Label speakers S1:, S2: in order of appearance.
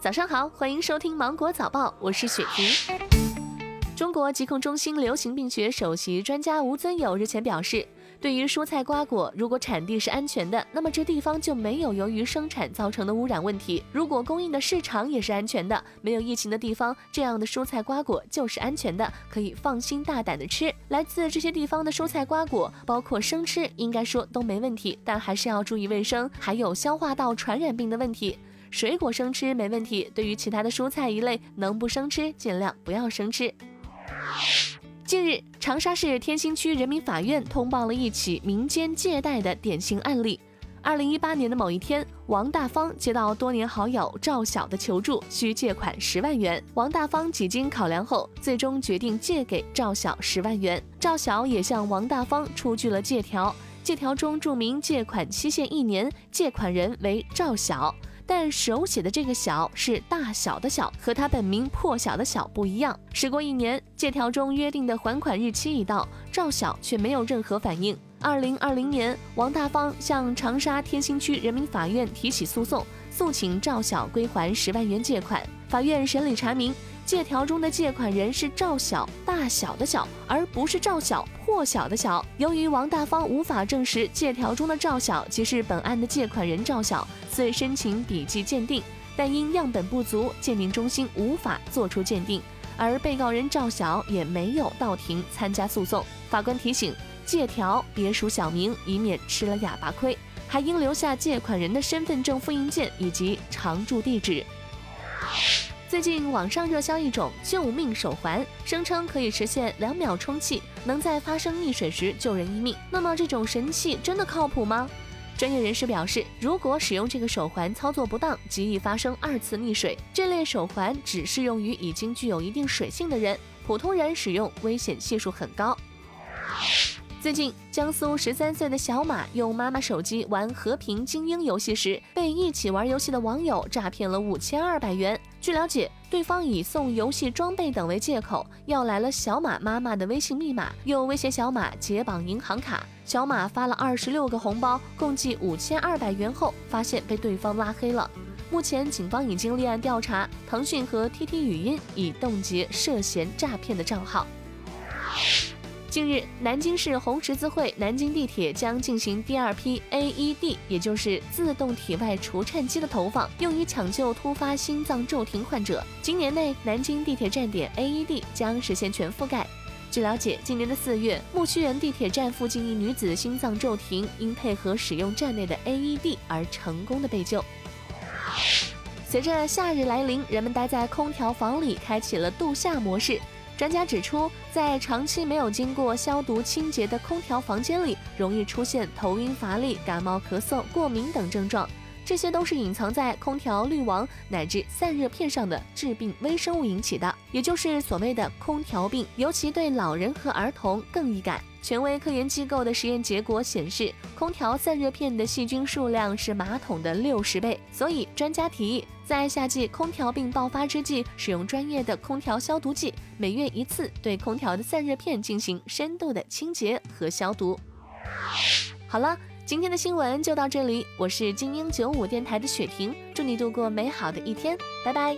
S1: 早上好，欢迎收听芒果早报，我是雪婷。中国疾控中心流行病学首席专家吴尊友日前表示，对于蔬菜瓜果，如果产地是安全的，那么这地方就没有由于生产造成的污染问题；如果供应的市场也是安全的，没有疫情的地方，这样的蔬菜瓜果就是安全的，可以放心大胆的吃。来自这些地方的蔬菜瓜果，包括生吃，应该说都没问题，但还是要注意卫生，还有消化道传染病的问题。水果生吃没问题，对于其他的蔬菜一类，能不生吃尽量不要生吃。近日，长沙市天心区人民法院通报了一起民间借贷的典型案例。二零一八年的某一天，王大方接到多年好友赵晓的求助，需借款十万元。王大方几经考量后，最终决定借给赵晓十万元。赵晓也向王大方出具了借条，借条中注明借款期限一年，借款人为赵晓。但手写的这个“小”是大小的“小”，和他本名破晓的“小”不一样。时过一年，借条中约定的还款日期已到，赵晓却没有任何反应。二零二零年，王大方向长沙天心区人民法院提起诉讼，诉请赵晓归还十万元借款。法院审理查明。借条中的借款人是赵晓，大小的小，而不是赵晓破晓的晓。由于王大方无法证实借条中的赵晓即是本案的借款人赵晓，遂申请笔迹鉴定，但因样本不足，鉴定中心无法作出鉴定，而被告人赵晓也没有到庭参加诉讼。法官提醒：借条别署小名，以免吃了哑巴亏，还应留下借款人的身份证复印件以及常住地址。最近网上热销一种救命手环，声称可以实现两秒充气，能在发生溺水时救人一命。那么这种神器真的靠谱吗？专业人士表示，如果使用这个手环操作不当，极易发生二次溺水。这类手环只适用于已经具有一定水性的人，普通人使用危险系数很高。最近，江苏十三岁的小马用妈妈手机玩《和平精英》游戏时，被一起玩游戏的网友诈骗了五千二百元。据了解，对方以送游戏装备等为借口，要来了小马妈妈的微信密码，又威胁小马解绑银行卡。小马发了二十六个红包，共计五千二百元后，发现被对方拉黑了。目前，警方已经立案调查，腾讯和 TT 语音已冻结涉嫌诈骗的账号。近日，南京市红十字会南京地铁将进行第二批 AED，也就是自动体外除颤机的投放，用于抢救突发心脏骤停患者。今年内，南京地铁站点 AED 将实现全覆盖。据了解，今年的四月，木樨园地铁站附近一女子心脏骤停，因配合使用站内的 AED 而成功的被救。随着夏日来临，人们待在空调房里，开启了度夏模式。专家指出，在长期没有经过消毒清洁的空调房间里，容易出现头晕、乏力、感冒、咳嗽、过敏等症状，这些都是隐藏在空调滤网乃至散热片上的致病微生物引起的，也就是所谓的空调病，尤其对老人和儿童更易感。权威科研机构的实验结果显示，空调散热片的细菌数量是马桶的六十倍，所以专家提议。在夏季空调病爆发之际，使用专业的空调消毒剂，每月一次对空调的散热片进行深度的清洁和消毒。好了，今天的新闻就到这里，我是精英九五电台的雪婷，祝你度过美好的一天，拜拜。